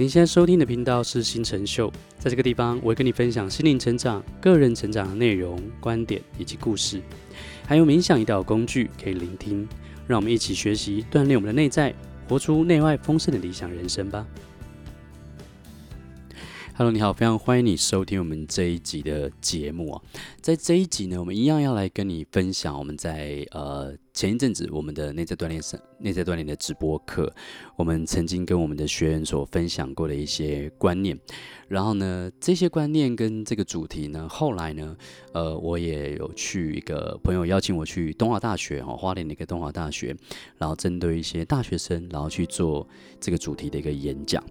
您现在收听的频道是新成秀，在这个地方，我会跟你分享心灵成长、个人成长的内容、观点以及故事，还有冥想一道工具可以聆听。让我们一起学习，锻炼我们的内在，活出内外丰盛的理想人生吧。Hello，你好，非常欢迎你收听我们这一集的节目啊。在这一集呢，我们一样要来跟你分享我们在呃前一阵子我们的内在锻炼上内在锻炼的直播课，我们曾经跟我们的学员所分享过的一些观念。然后呢，这些观念跟这个主题呢，后来呢，呃，我也有去一个朋友邀请我去东华大学哦，花莲的一个东华大学，然后针对一些大学生，然后去做这个主题的一个演讲。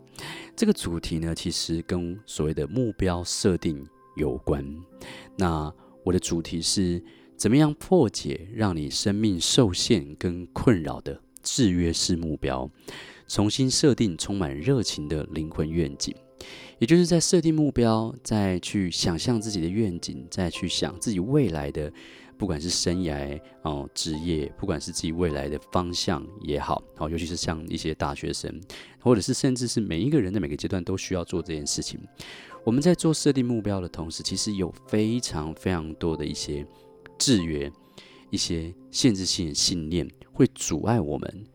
这个主题呢，其实跟所谓的目标设定有关。那我的主题是怎么样破解让你生命受限跟困扰的制约式目标，重新设定充满热情的灵魂愿景。也就是在设定目标，再去想象自己的愿景，再去想自己未来的，不管是生涯哦、职业，不管是自己未来的方向也好，哦，尤其是像一些大学生，或者是甚至是每一个人的每个阶段都需要做这件事情。我们在做设定目标的同时，其实有非常非常多的一些制约、一些限制性的信念会阻碍我们，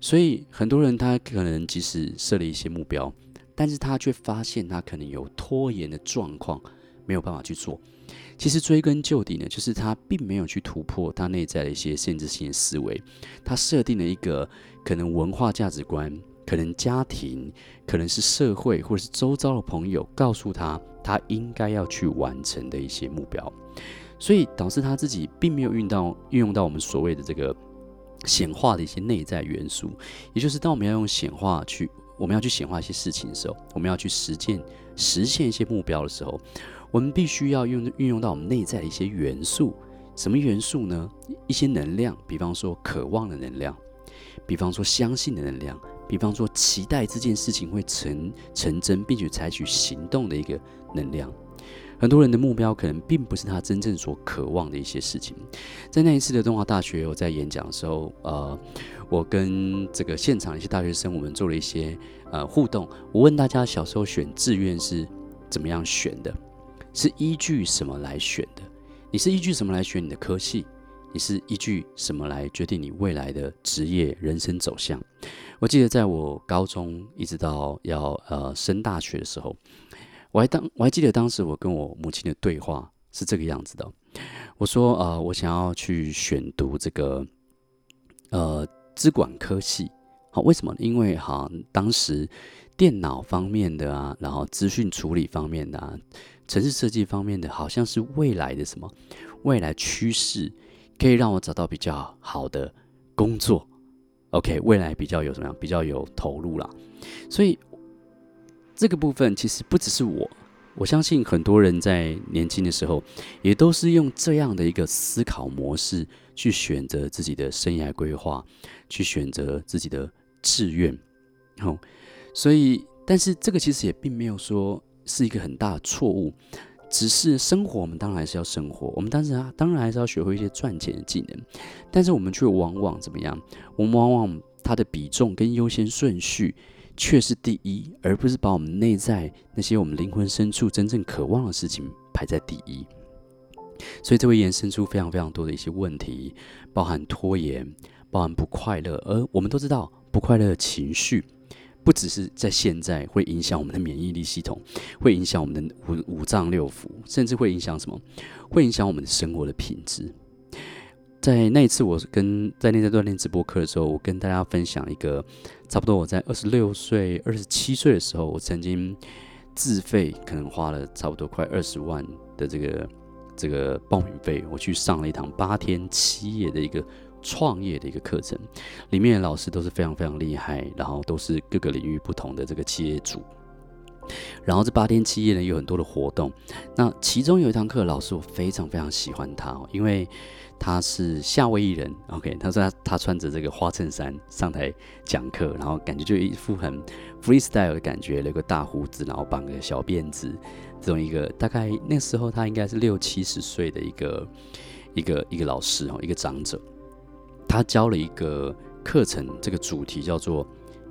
所以很多人他可能即使设了一些目标。但是他却发现他可能有拖延的状况，没有办法去做。其实追根究底呢，就是他并没有去突破他内在的一些限制性的思维。他设定了一个可能文化价值观，可能家庭，可能是社会，或者是周遭的朋友告诉他他应该要去完成的一些目标，所以导致他自己并没有运到运用到我们所谓的这个显化的一些内在元素。也就是当我们要用显化去。我们要去显化一些事情的时候，我们要去实践、实现一些目标的时候，我们必须要用运用到我们内在的一些元素。什么元素呢？一些能量，比方说渴望的能量，比方说相信的能量，比方说期待这件事情会成成真，并且采取行动的一个能量。很多人的目标可能并不是他真正所渴望的一些事情。在那一次的东华大学，我在演讲的时候，呃，我跟这个现场一些大学生，我们做了一些呃互动。我问大家，小时候选志愿是怎么样选的？是依据什么来选的？你是依据什么来选你的科系？你是依据什么来决定你未来的职业人生走向？我记得在我高中一直到要呃升大学的时候。我还当我还记得当时我跟我母亲的对话是这个样子的，我说呃我想要去选读这个呃资管科系，好，为什么？因为哈当时电脑方面的啊，然后资讯处理方面的啊，城市设计方面的，好像是未来的什么未来趋势，可以让我找到比较好的工作，OK，未来比较有什么样比较有投入啦，所以。这个部分其实不只是我，我相信很多人在年轻的时候也都是用这样的一个思考模式去选择自己的生涯规划，去选择自己的志愿。好，所以，但是这个其实也并没有说是一个很大的错误，只是生活我们当然还是要生活，我们当然当然还是要学会一些赚钱的技能，但是我们却往往怎么样？我们往往它的比重跟优先顺序。却是第一，而不是把我们内在那些我们灵魂深处真正渴望的事情排在第一。所以这会延伸出非常非常多的一些问题，包含拖延，包含不快乐。而我们都知道，不快乐的情绪不只是在现在会影响我们的免疫力系统，会影响我们的五五脏六腑，甚至会影响什么？会影响我们的生活的品质。在那一次，我跟在内在锻炼直播课的时候，我跟大家分享一个，差不多我在二十六岁、二十七岁的时候，我曾经自费，可能花了差不多快二十万的这个这个报名费，我去上了一堂八天七夜的一个创业的一个课程，里面的老师都是非常非常厉害，然后都是各个领域不同的这个企业主。然后这八天七夜呢，有很多的活动。那其中有一堂课，老师我非常非常喜欢他哦，因为他是夏威夷人。OK，他说他他穿着这个花衬衫上台讲课，然后感觉就一副很 freestyle 的感觉，留个大胡子，然后绑个小辫子，这种一个大概那时候他应该是六七十岁的一个一个一个老师哦，一个长者。他教了一个课程，这个主题叫做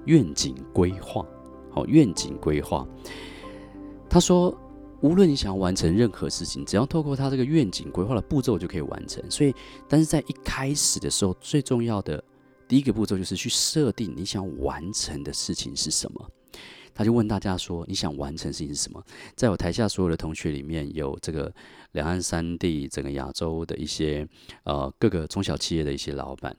愿景规划。好，愿景规划。他说，无论你想要完成任何事情，只要透过他这个愿景规划的步骤就可以完成。所以，但是在一开始的时候，最重要的第一个步骤就是去设定你想完成的事情是什么。他就问大家说：“你想完成事情是什么？”在我台下所有的同学里面，有这个两岸三地、整个亚洲的一些呃各个中小企业的一些老板，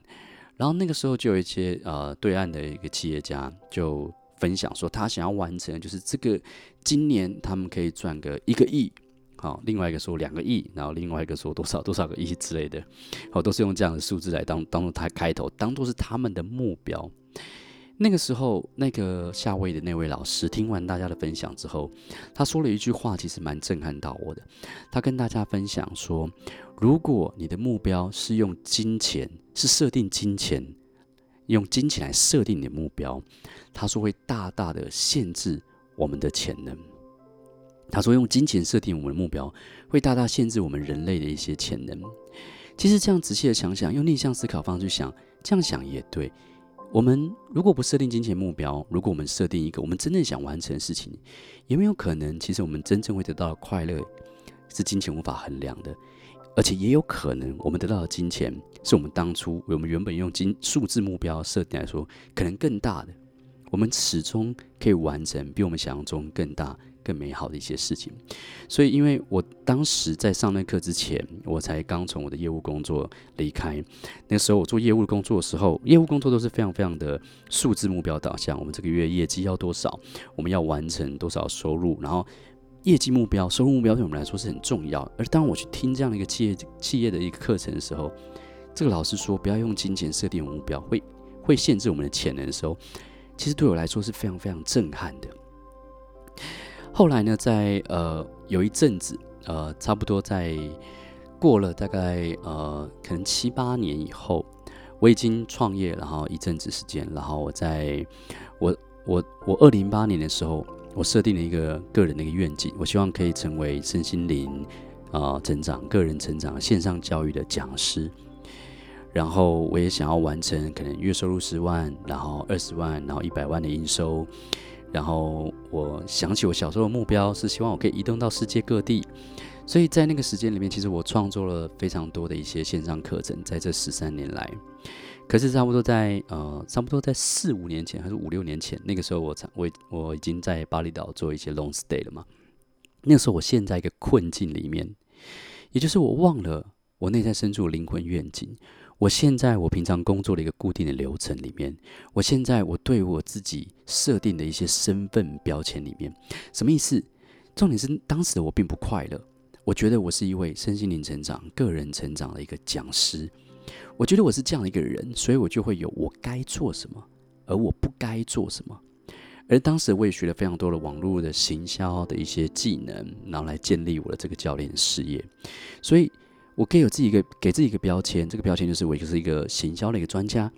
然后那个时候就有一些呃对岸的一个企业家就分享说，他想要完成的就是这个今年他们可以赚个一个亿，好，另外一个说两个亿，然后另外一个说多少多少个亿之类的，好，都是用这样的数字来当当做他开头，当做是他们的目标。那个时候，那个夏威的那位老师听完大家的分享之后，他说了一句话，其实蛮震撼到我的。他跟大家分享说：“如果你的目标是用金钱，是设定金钱，用金钱来设定你的目标，他说会大大的限制我们的潜能。他说用金钱设定我们的目标，会大大限制我们人类的一些潜能。其实这样仔细的想想，用逆向思考方式去想，这样想也对。”我们如果不设定金钱目标，如果我们设定一个我们真正想完成的事情，有没有可能，其实我们真正会得到的快乐是金钱无法衡量的？而且也有可能，我们得到的金钱是我们当初我们原本用金数字目标设定来说，可能更大的，我们始终可以完成比我们想象中更大。更美好的一些事情，所以因为我当时在上那课之前，我才刚从我的业务工作离开。那时候我做业务工作的时候，业务工作都是非常非常的数字目标导向。我们这个月业绩要多少？我们要完成多少收入？然后业绩目标、收入目标对我们来说是很重要。而当我去听这样的一个企业企业的一个课程的时候，这个老师说不要用金钱设定目标，会会限制我们的潜能的时候，其实对我来说是非常非常震撼的。后来呢，在呃有一阵子，呃差不多在过了大概呃可能七八年以后，我已经创业，然后一阵子时间，然后我在我我我二零零八年的时候，我设定了一个个人的一个愿景，我希望可以成为身心灵啊、成长、个人成长线上教育的讲师，然后我也想要完成可能月收入十万，然后二十万，然后一百万的营收。然后我想起我小时候的目标是希望我可以移动到世界各地，所以在那个时间里面，其实我创作了非常多的一些线上课程，在这十三年来。可是差不多在呃，差不多在四五年前还是五六年前，那个时候我才我我已经在巴厘岛做一些 long stay 了嘛。那个时候我陷在一个困境里面，也就是我忘了我内在深处灵魂愿景。我现在我平常工作的一个固定的流程里面，我现在我对我自己设定的一些身份标签里面，什么意思？重点是当时我并不快乐。我觉得我是一位身心灵成长、个人成长的一个讲师。我觉得我是这样的一个人，所以我就会有我该做什么，而我不该做什么。而当时我也学了非常多的网络的行销的一些技能，然后来建立我的这个教练事业。所以。我可以有自己一个给自己一个标签，这个标签就是我就是一个行销的一个专家，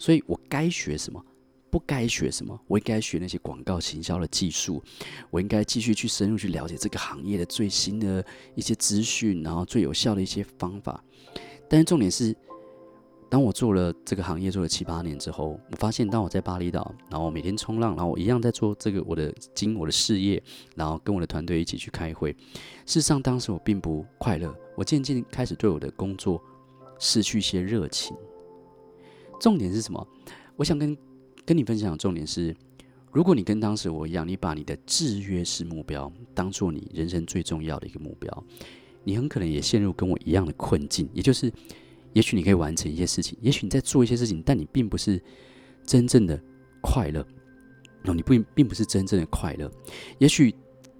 所以我该学什么，不该学什么，我应该学那些广告行销的技术，我应该继续去深入去了解这个行业的最新的一些资讯，然后最有效的一些方法。但是重点是。当我做了这个行业做了七八年之后，我发现当我在巴厘岛，然后每天冲浪，然后我一样在做这个我的经我的事业，然后跟我的团队一起去开会。事实上，当时我并不快乐，我渐渐开始对我的工作失去一些热情。重点是什么？我想跟跟你分享的重点是，如果你跟当时我一样，你把你的制约式目标当做你人生最重要的一个目标，你很可能也陷入跟我一样的困境，也就是。也许你可以完成一些事情，也许你在做一些事情，但你并不是真正的快乐。哦，你不并不是真正的快乐。也许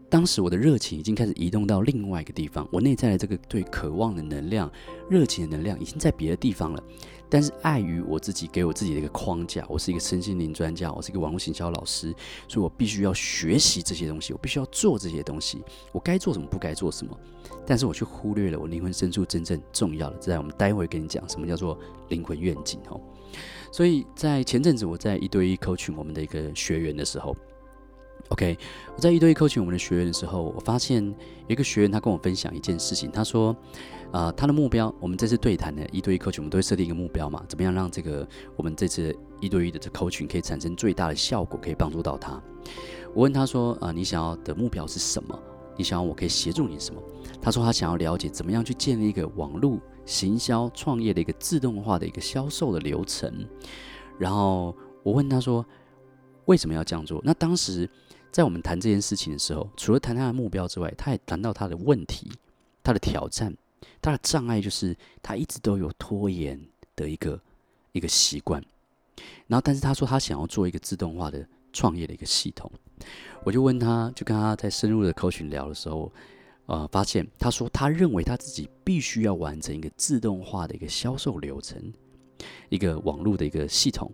当时我的热情已经开始移动到另外一个地方，我内在的这个对渴望的能量、热情的能量已经在别的地方了。但是碍于我自己给我自己的一个框架，我是一个身心灵专家，我是一个网络行销老师，所以我必须要学习这些东西，我必须要做这些东西。我该做什么，不该做什么。但是我却忽略了我灵魂深处真正重要的，在我们待会跟你讲什么叫做灵魂愿景哦。所以在前阵子我在一对一 coach 我们的一个学员的时候，OK，我在一对一 coaching 我们的学员的时候，我发现有一个学员他跟我分享一件事情，他说，啊、他的目标，我们这次对谈的一对一 coaching 我们都会设定一个目标嘛，怎么样让这个我们这次一对一的这 coaching 可以产生最大的效果，可以帮助到他。我问他说：“啊、你想要的目标是什么？你想要我可以协助你什么？”他说他想要了解怎么样去建立一个网络行销创业的一个自动化的一个销售的流程。然后我问他说：“为什么要这样做？”那当时在我们谈这件事情的时候，除了谈他的目标之外，他也谈到他的问题、他的挑战、他的障碍，就是他一直都有拖延的一个一个习惯。然后，但是他说他想要做一个自动化的创业的一个系统，我就问他，就跟他在深入的 coaching 聊的时候，呃，发现他说他认为他自己必须要完成一个自动化的一个销售流程，一个网络的一个系统，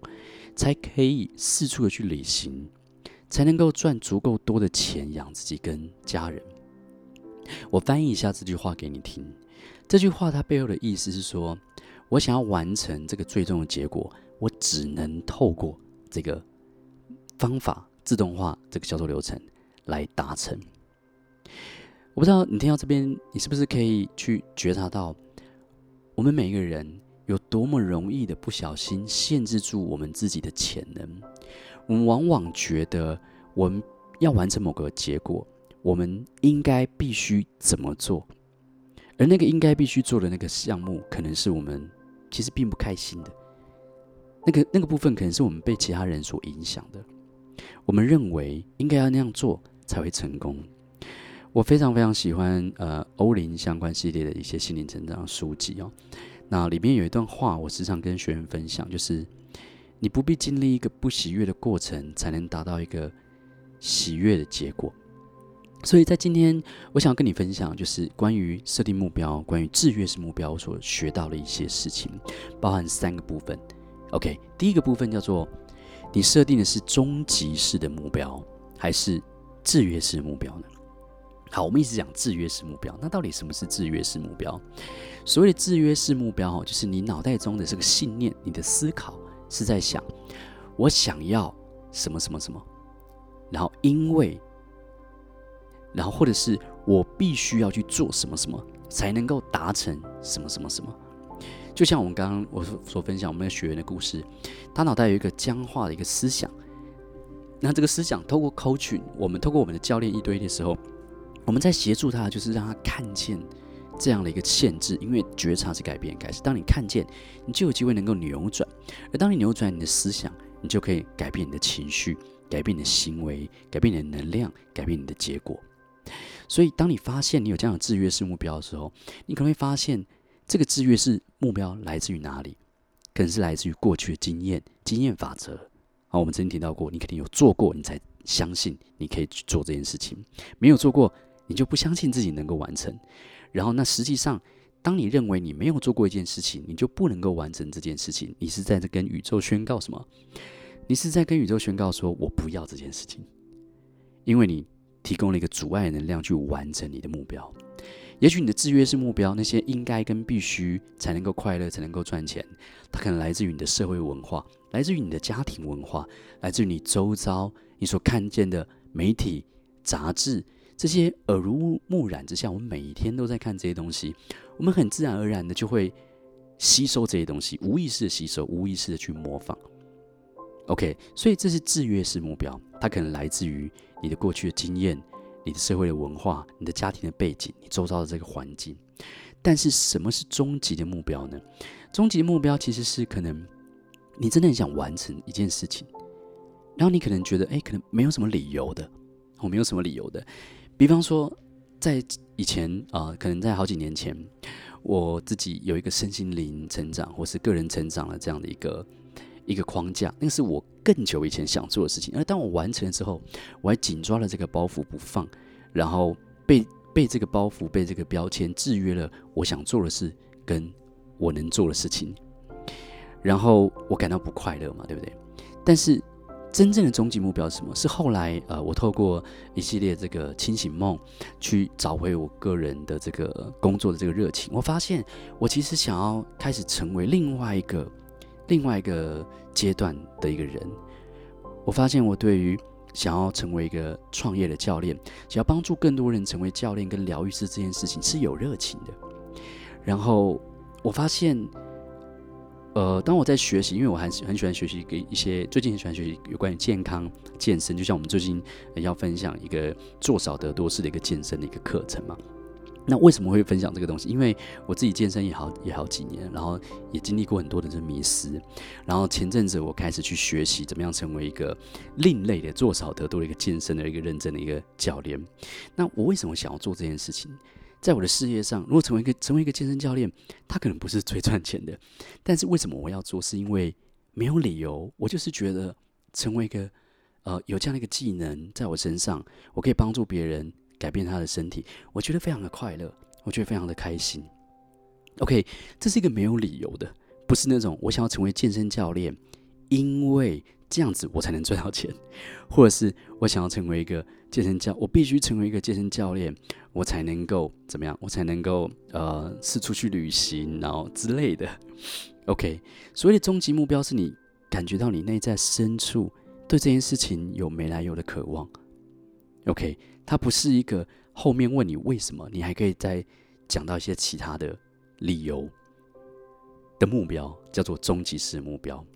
才可以四处的去旅行，才能够赚足够多的钱养自己跟家人。我翻译一下这句话给你听，这句话它背后的意思是说，我想要完成这个最终的结果。我只能透过这个方法自动化这个销售流程来达成。我不知道你听到这边，你是不是可以去觉察到，我们每一个人有多么容易的不小心限制住我们自己的潜能？我们往往觉得我们要完成某个结果，我们应该必须怎么做？而那个应该必须做的那个项目，可能是我们其实并不开心的。那个那个部分可能是我们被其他人所影响的，我们认为应该要那样做才会成功。我非常非常喜欢呃欧林相关系列的一些心灵成长书籍哦。那里面有一段话，我时常跟学员分享，就是你不必经历一个不喜悦的过程，才能达到一个喜悦的结果。所以在今天，我想跟你分享，就是关于设定目标、关于制约式目标所学到的一些事情，包含三个部分。OK，第一个部分叫做你设定的是终极式的目标，还是制约式目标呢？好，我们一直讲制约式目标，那到底什么是制约式目标？所谓的制约式目标，就是你脑袋中的这个信念，你的思考是在想，我想要什么什么什么，然后因为，然后或者是我必须要去做什么什么，才能够达成什么什么什么。就像我们刚刚我所分享我们的学员的故事，他脑袋有一个僵化的一个思想，那这个思想透过 coaching，我们透过我们的教练一堆的时候，我们在协助他，就是让他看见这样的一个限制，因为觉察是改变开始。当你看见，你就有机会能够扭转，而当你扭转你的思想，你就可以改变你的情绪，改变你的行为，改变你的能量，改变你的结果。所以，当你发现你有这样的制约式目标的时候，你可能会发现。这个制约式目标来自于哪里？可能是来自于过去的经验、经验法则。好，我们曾经提到过，你肯定有做过，你才相信你可以去做这件事情。没有做过，你就不相信自己能够完成。然后，那实际上，当你认为你没有做过一件事情，你就不能够完成这件事情。你是在跟宇宙宣告什么？你是在跟宇宙宣告说：“我不要这件事情。”因为你提供了一个阻碍能量去完成你的目标。也许你的制约是目标，那些应该跟必须才能够快乐，才能够赚钱，它可能来自于你的社会文化，来自于你的家庭文化，来自于你周遭你所看见的媒体、杂志这些耳濡目染之下，我们每一天都在看这些东西，我们很自然而然的就会吸收这些东西，无意识的吸收，无意识的去模仿。OK，所以这是制约式目标，它可能来自于你的过去的经验。你的社会的文化，你的家庭的背景，你周遭的这个环境，但是什么是终极的目标呢？终极的目标其实是可能你真的很想完成一件事情，然后你可能觉得，哎，可能没有什么理由的，我没有什么理由的。比方说，在以前啊、可能在好几年前，我自己有一个身心灵成长或是个人成长的这样的一个。一个框架，那是我更久以前想做的事情。而当我完成了之后，我还紧抓了这个包袱不放，然后被被这个包袱、被这个标签制约了。我想做的事跟我能做的事情，然后我感到不快乐嘛，对不对？但是真正的终极目标是什么？是后来呃，我透过一系列这个清醒梦去找回我个人的这个工作的这个热情。我发现我其实想要开始成为另外一个。另外一个阶段的一个人，我发现我对于想要成为一个创业的教练，想要帮助更多人成为教练跟疗愈师这件事情是有热情的。然后我发现呃，当我在学习，因为我还是很喜欢学习一一些，最近很喜欢学习有关于健康健身，就像我们最近要分享一个做少得多式的一个健身的一个课程嘛。那为什么会分享这个东西？因为我自己健身也好也好几年，然后也经历过很多的这迷失。然后前阵子我开始去学习怎么样成为一个另类的做少得多的一个健身的一个认证的一个教练。那我为什么想要做这件事情？在我的事业上，如果成为一个成为一个健身教练，他可能不是最赚钱的。但是为什么我要做？是因为没有理由，我就是觉得成为一个呃有这样的一个技能在我身上，我可以帮助别人改变他的身体，我觉得非常的快乐，我觉得非常的开心。OK，这是一个没有理由的，不是那种我想要成为健身教练，因为这样子我才能赚到钱，或者是我想要成为一个健身教，我必须成为一个健身教练。我才能够怎么样？我才能够呃，四处去旅行，然后之类的。OK，所谓的终极目标是你感觉到你内在深处对这件事情有没来由的渴望。OK，它不是一个后面问你为什么，你还可以再讲到一些其他的理由的目标，叫做终极式目标。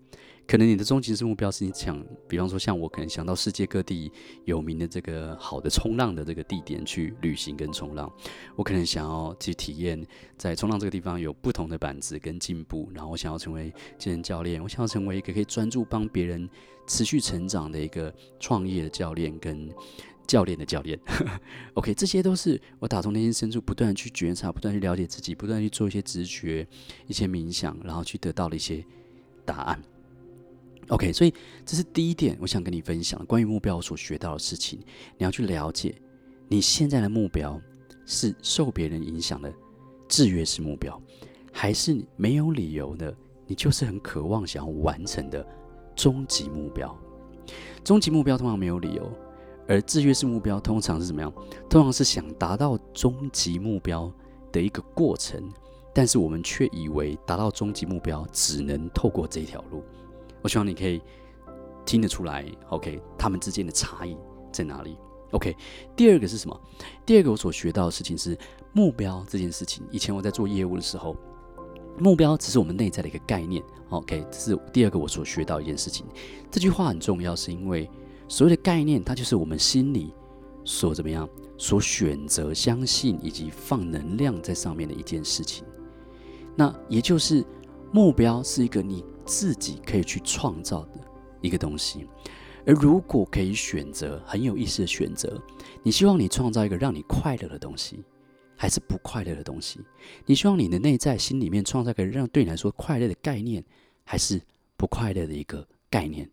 可能你的终极式目标是你想，比方说像我，可能想到世界各地有名的这个好的冲浪的这个地点去旅行跟冲浪。我可能想要去体验在冲浪这个地方有不同的板子跟进步，然后我想要成为健身教练，我想要成为一个可以专注帮别人持续成长的一个创业的教练跟教练的教练。OK，这些都是我打从内心深处不断去觉察、不断去了解自己、不断去做一些直觉、一些冥想，然后去得到的一些答案。OK，所以这是第一点，我想跟你分享关于目标所学到的事情。你要去了解你现在的目标是受别人影响的制约式目标，还是没有理由的，你就是很渴望想要完成的终极目标。终极目标通常没有理由，而制约式目标通常是怎么样？通常是想达到终极目标的一个过程，但是我们却以为达到终极目标只能透过这条路。我希望你可以听得出来，OK，他们之间的差异在哪里？OK，第二个是什么？第二个我所学到的事情是目标这件事情。以前我在做业务的时候，目标只是我们内在的一个概念。OK，这是第二个我所学到一件事情。这句话很重要，是因为所谓的概念，它就是我们心里所怎么样，所选择相信以及放能量在上面的一件事情。那也就是目标是一个你。自己可以去创造的一个东西，而如果可以选择，很有意思的选择，你希望你创造一个让你快乐的东西，还是不快乐的东西？你希望你的内在心里面创造一个让对你来说快乐的概念，还是不快乐的一个概念？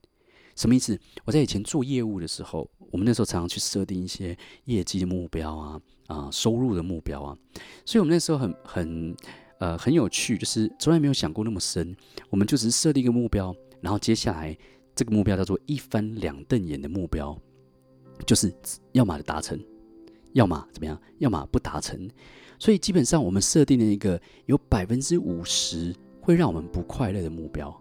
什么意思？我在以前做业务的时候，我们那时候常常去设定一些业绩的目标啊，啊，收入的目标啊，所以我们那时候很很。呃，很有趣，就是从来没有想过那么深。我们就只是设定一个目标，然后接下来这个目标叫做一翻两瞪眼的目标，就是要么达成，要么怎么样，要么不达成。所以基本上我们设定了一个有百分之五十会让我们不快乐的目标。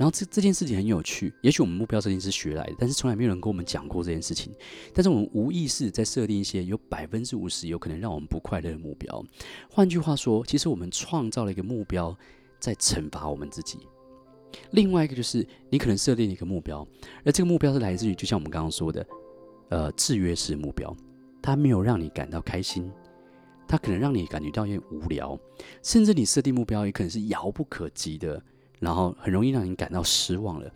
然后这这件事情很有趣，也许我们目标设定是学来的，但是从来没有人跟我们讲过这件事情。但是我们无意识在设定一些有百分之五十有可能让我们不快乐的目标。换句话说，其实我们创造了一个目标，在惩罚我们自己。另外一个就是，你可能设定一个目标，而这个目标是来自于，就像我们刚刚说的，呃，制约式目标，它没有让你感到开心，它可能让你感觉到有点无聊，甚至你设定目标也可能是遥不可及的。然后很容易让你感到失望了，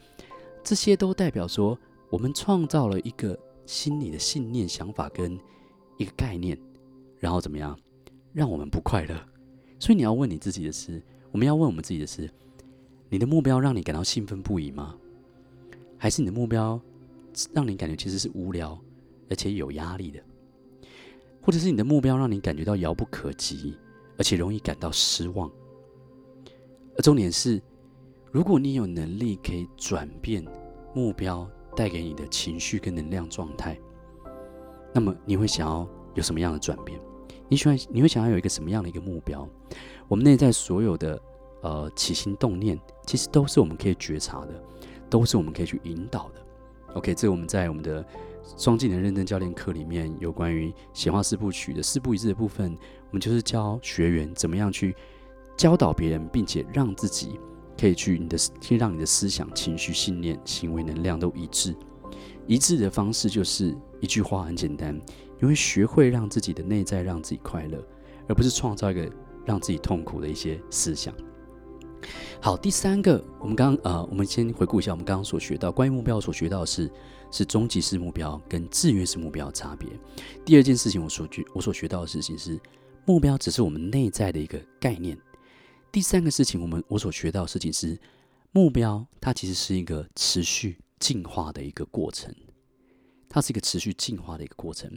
这些都代表说我们创造了一个心理的信念、想法跟一个概念，然后怎么样让我们不快乐？所以你要问你自己的是，我们要问我们自己的是：你的目标让你感到兴奋不已吗？还是你的目标让你感觉其实是无聊而且有压力的？或者是你的目标让你感觉到遥不可及，而且容易感到失望？而重点是。如果你有能力可以转变目标带给你的情绪跟能量状态，那么你会想要有什么样的转变？你喜欢你会想要有一个什么样的一个目标？我们内在所有的呃起心动念，其实都是我们可以觉察的，都是我们可以去引导的。OK，这我们在我们的双技能认证教练课里面有关于显化四部曲的四不一致的部分，我们就是教学员怎么样去教导别人，并且让自己。可以去你的，可以让你的思想、情绪、信念、行为、能量都一致。一致的方式就是一句话，很简单，你会学会让自己的内在让自己快乐，而不是创造一个让自己痛苦的一些思想。好，第三个，我们刚呃，我们先回顾一下我们刚刚所学到关于目标所学到的是是终极式目标跟制约式目标的差别。第二件事情，我所学我所学到的事情是目标只是我们内在的一个概念。第三个事情，我们我所学到的事情是目标，它其实是一个持续进化的一个过程，它是一个持续进化的一个过程。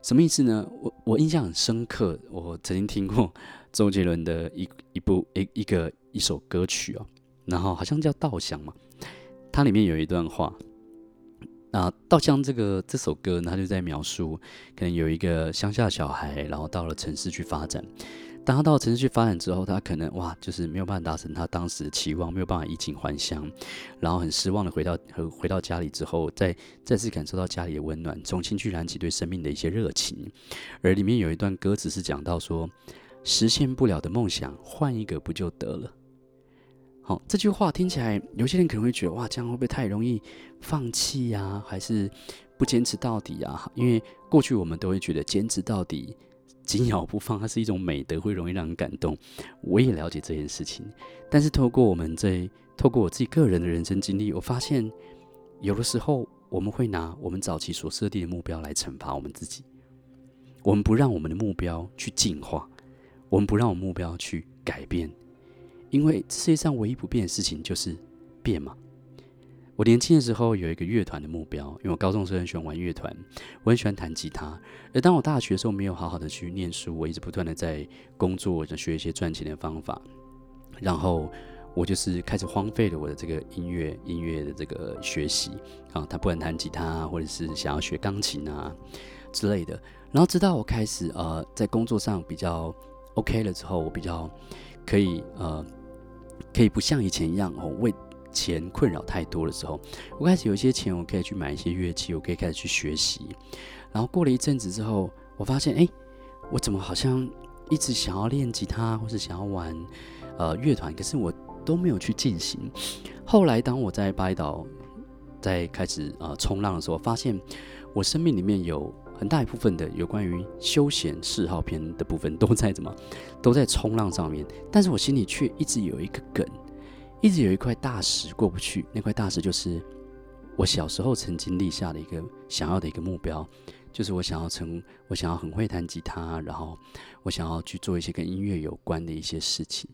什么意思呢？我我印象很深刻，我曾经听过 周杰伦的一一部一一个一首歌曲哦，然后好像叫《稻香》嘛，它里面有一段话，啊，《稻香》这个这首歌，它就在描述，可能有一个乡下小孩，然后到了城市去发展。当他到城市去发展之后，他可能哇，就是没有办法达成他当时的期望，没有办法衣锦还乡，然后很失望的回到和回到家里之后，再再次感受到家里的温暖，重新去燃起对生命的一些热情。而里面有一段歌词是讲到说，实现不了的梦想，换一个不就得了？好，这句话听起来，有些人可能会觉得哇，这样会不会太容易放弃呀？还是不坚持到底啊？因为过去我们都会觉得坚持到底。紧咬不放，它是一种美德，会容易让人感动。我也了解这件事情，但是透过我们这，透过我自己个人的人生经历，我发现有的时候我们会拿我们早期所设定的目标来惩罚我们自己。我们不让我们的目标去进化，我们不让我们目标去改变，因为世界上唯一不变的事情就是变嘛。我年轻的时候有一个乐团的目标，因为我高中时候很喜欢玩乐团，我很喜欢弹吉他。而当我大学的时候没有好好的去念书，我一直不断的在工作，想学一些赚钱的方法，然后我就是开始荒废了我的这个音乐音乐的这个学习啊，他不能弹吉他，或者是想要学钢琴啊之类的。然后直到我开始呃在工作上比较 OK 了之后，我比较可以呃可以不像以前一样哦为。钱困扰太多的时候，我开始有一些钱，我可以去买一些乐器，我可以开始去学习。然后过了一阵子之后，我发现，哎，我怎么好像一直想要练吉他，或是想要玩呃乐团，可是我都没有去进行。后来当我在巴厘岛在开始呃冲浪的时候，发现我生命里面有很大一部分的有关于休闲嗜好篇的部分都在怎么都在冲浪上面，但是我心里却一直有一个梗。一直有一块大石过不去，那块大石就是我小时候曾经立下的一个想要的一个目标，就是我想要成，我想要很会弹吉他，然后我想要去做一些跟音乐有关的一些事情。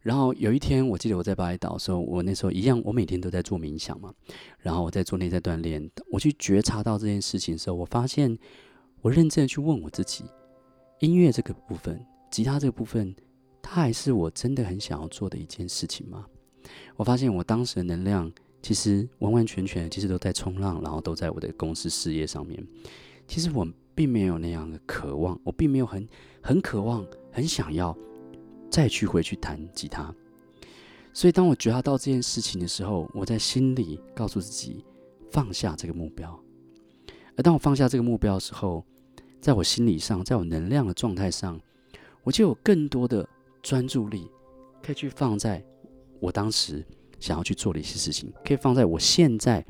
然后有一天，我记得我在巴厘岛的时候，我那时候一样，我每天都在做冥想嘛，然后我在做内在锻炼，我去觉察到这件事情的时候，我发现我认真的去问我自己，音乐这个部分，吉他这个部分。它还是我真的很想要做的一件事情吗？我发现我当时的能量其实完完全全其实都在冲浪，然后都在我的公司事业上面。其实我并没有那样的渴望，我并没有很很渴望、很想要再去回去弹吉他。所以当我觉察到这件事情的时候，我在心里告诉自己放下这个目标。而当我放下这个目标的时候，在我心理上，在我能量的状态上，我就有更多的。专注力可以去放在我当时想要去做的一些事情，可以放在我现在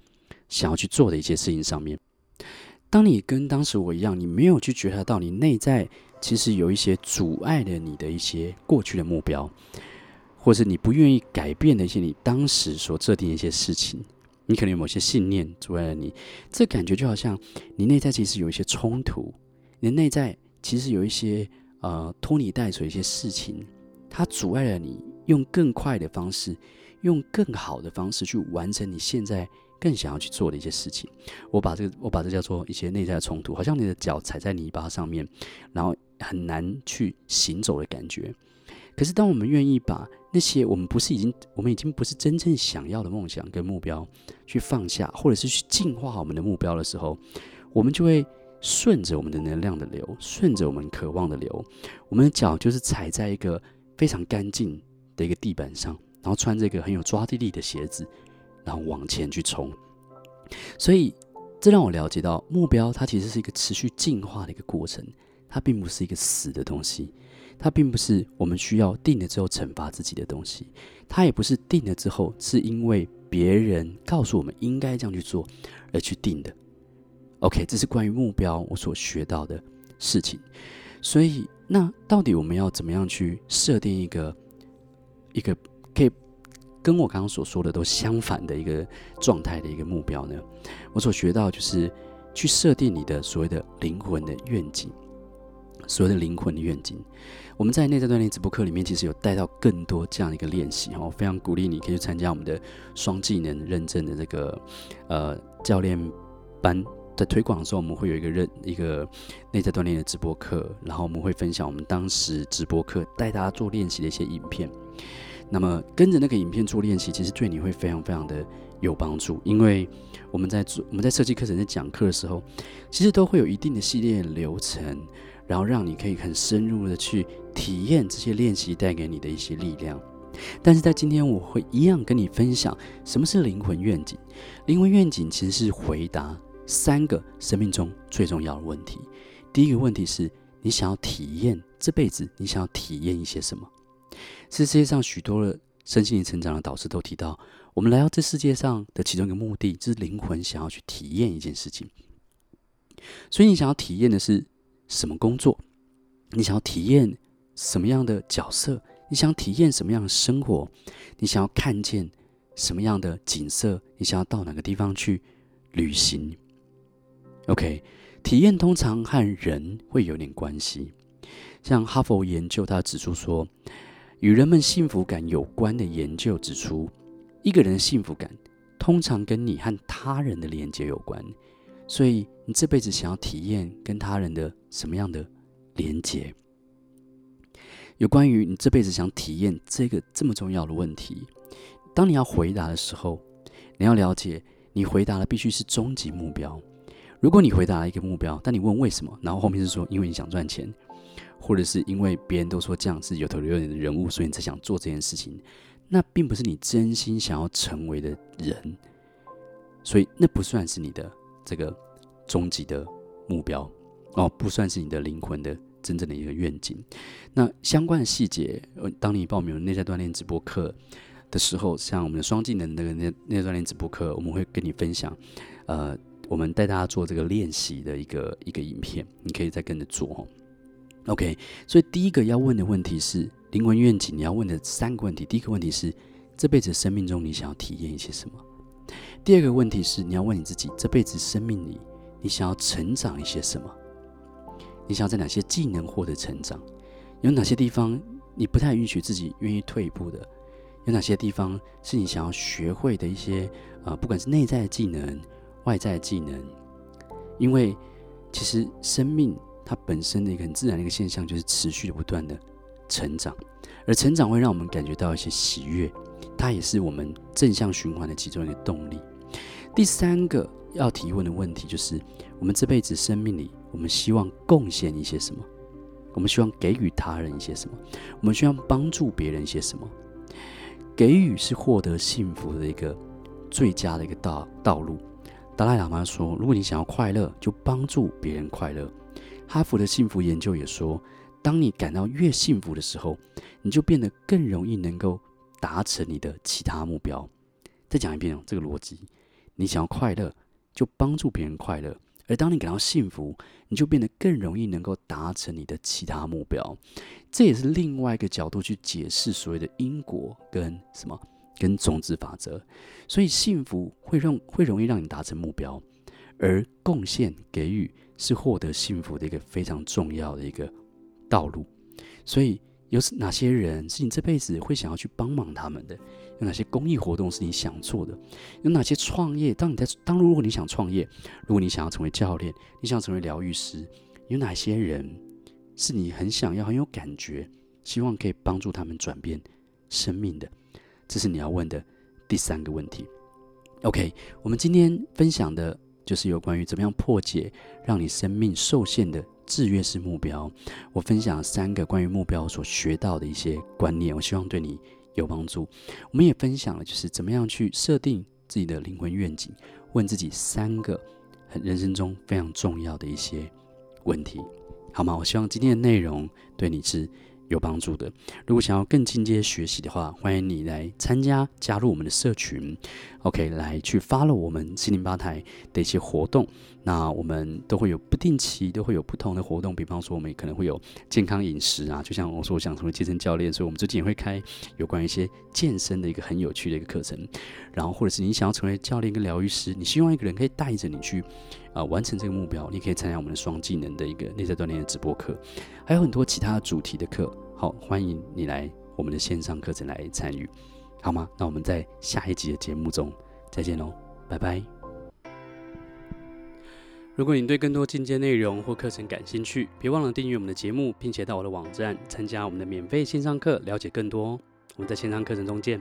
想要去做的一些事情上面。当你跟当时我一样，你没有去觉察到你内在其实有一些阻碍了你的一些过去的目标，或是你不愿意改变的一些你当时所设定的一些事情，你可能有某些信念阻碍了你。这感觉就好像你内在其实有一些冲突，你内在其实有一些呃拖泥带水一些事情。它阻碍了你用更快的方式，用更好的方式去完成你现在更想要去做的一些事情。我把这个，我把这叫做一些内在的冲突，好像你的脚踩在泥巴上面，然后很难去行走的感觉。可是，当我们愿意把那些我们不是已经，我们已经不是真正想要的梦想跟目标去放下，或者是去净化我们的目标的时候，我们就会顺着我们的能量的流，顺着我们渴望的流，我们的脚就是踩在一个。非常干净的一个地板上，然后穿这个很有抓地力的鞋子，然后往前去冲。所以，这让我了解到，目标它其实是一个持续进化的一个过程，它并不是一个死的东西，它并不是我们需要定了之后惩罚自己的东西，它也不是定了之后是因为别人告诉我们应该这样去做而去定的。OK，这是关于目标我所学到的事情。所以，那到底我们要怎么样去设定一个一个可以跟我刚刚所说的都相反的一个状态的一个目标呢？我所学到就是去设定你的所谓的灵魂的愿景，所谓的灵魂的愿景。我们在内在锻炼直播课里面，其实有带到更多这样一个练习哈，非常鼓励你可以去参加我们的双技能认证的这个呃教练班。在推广的时候，我们会有一个认一个内在锻炼的直播课，然后我们会分享我们当时直播课带大家做练习的一些影片。那么跟着那个影片做练习，其实对你会非常非常的有帮助，因为我们在做我们在设计课程在讲课的时候，其实都会有一定的系列流程。然后让你可以很深入的去体验这些练习带给你的一些力量。但是在今天，我会一样跟你分享什么是灵魂愿景。灵魂愿景其实是回答三个生命中最重要的问题。第一个问题是你想要体验这辈子，你想要体验一些什么？是世界上许多的身心灵成长的导师都提到，我们来到这世界上的其中一个目的，就是灵魂想要去体验一件事情。所以你想要体验的是。什么工作？你想要体验什么样的角色？你想体验什么样的生活？你想要看见什么样的景色？你想要到哪个地方去旅行？OK，体验通常和人会有点关系。像哈佛研究，他指出说，与人们幸福感有关的研究指出，一个人的幸福感通常跟你和他人的连接有关。所以，你这辈子想要体验跟他人的什么样的连接？有关于你这辈子想体验这个这么重要的问题，当你要回答的时候，你要了解，你回答的必须是终极目标。如果你回答一个目标，但你问为什么，然后后面是说因为你想赚钱，或者是因为别人都说这样是有头有脸的人物，所以你才想做这件事情，那并不是你真心想要成为的人，所以那不算是你的。这个终极的目标哦，不算是你的灵魂的真正的一个愿景。那相关的细节，当你报名内在锻炼直播课的时候，像我们的双技能那个内内在锻炼直播课，我们会跟你分享。呃，我们带大家做这个练习的一个一个影片，你可以再跟着做哦。OK，所以第一个要问的问题是灵魂愿景，你要问的三个问题。第一个问题是这辈子生命中你想要体验一些什么？第二个问题是，你要问你自己：这辈子生命里，你想要成长一些什么？你想要在哪些技能获得成长？有哪些地方你不太允许自己愿意退一步的？有哪些地方是你想要学会的一些、呃，不管是内在的技能、外在技能？因为其实生命它本身的一个很自然的一个现象，就是持续的不断的成长，而成长会让我们感觉到一些喜悦。它也是我们正向循环的其中一个动力。第三个要提问的问题就是：我们这辈子生命里，我们希望贡献一些什么？我们希望给予他人一些什么？我们希望帮助别人一些什么？给予是获得幸福的一个最佳的一个道道路。达赖喇嘛说：如果你想要快乐，就帮助别人快乐。哈佛的幸福研究也说：当你感到越幸福的时候，你就变得更容易能够。达成你的其他目标。再讲一遍哦，这个逻辑：你想要快乐，就帮助别人快乐；而当你感到幸福，你就变得更容易能够达成你的其他目标。这也是另外一个角度去解释所谓的因果跟什么，跟种子法则。所以，幸福会让会容易让你达成目标，而贡献给予是获得幸福的一个非常重要的一个道路。所以。有哪些人是你这辈子会想要去帮忙他们的？有哪些公益活动是你想做的？有哪些创业？当你在当如果你想创业，如果你想要成为教练，你想成为疗愈师，有哪些人是你很想要、很有感觉，希望可以帮助他们转变生命的？这是你要问的第三个问题。OK，我们今天分享的就是有关于怎么样破解让你生命受限的。制约式目标，我分享三个关于目标所学到的一些观念，我希望对你有帮助。我们也分享了，就是怎么样去设定自己的灵魂愿景，问自己三个很人生中非常重要的一些问题。好吗？我希望今天的内容对你是有帮助的。如果想要更进阶学习的话，欢迎你来参加加入我们的社群，OK，来去 follow 我们心灵吧台的一些活动。那我们都会有不定期都会有不同的活动，比方说我们可能会有健康饮食啊，就像我说我想成为健身教练，所以我们最近也会开有关一些健身的一个很有趣的一个课程。然后或者是你想要成为教练跟疗愈师，你希望一个人可以带着你去啊、呃、完成这个目标，你可以参加我们的双技能的一个内在锻炼的直播课，还有很多其他主题的课。好，欢迎你来我们的线上课程来参与，好吗？那我们在下一集的节目中再见喽，拜拜。如果你对更多进阶内容或课程感兴趣，别忘了订阅我们的节目，并且到我的网站参加我们的免费线上课，了解更多哦。我们在线上课程中见。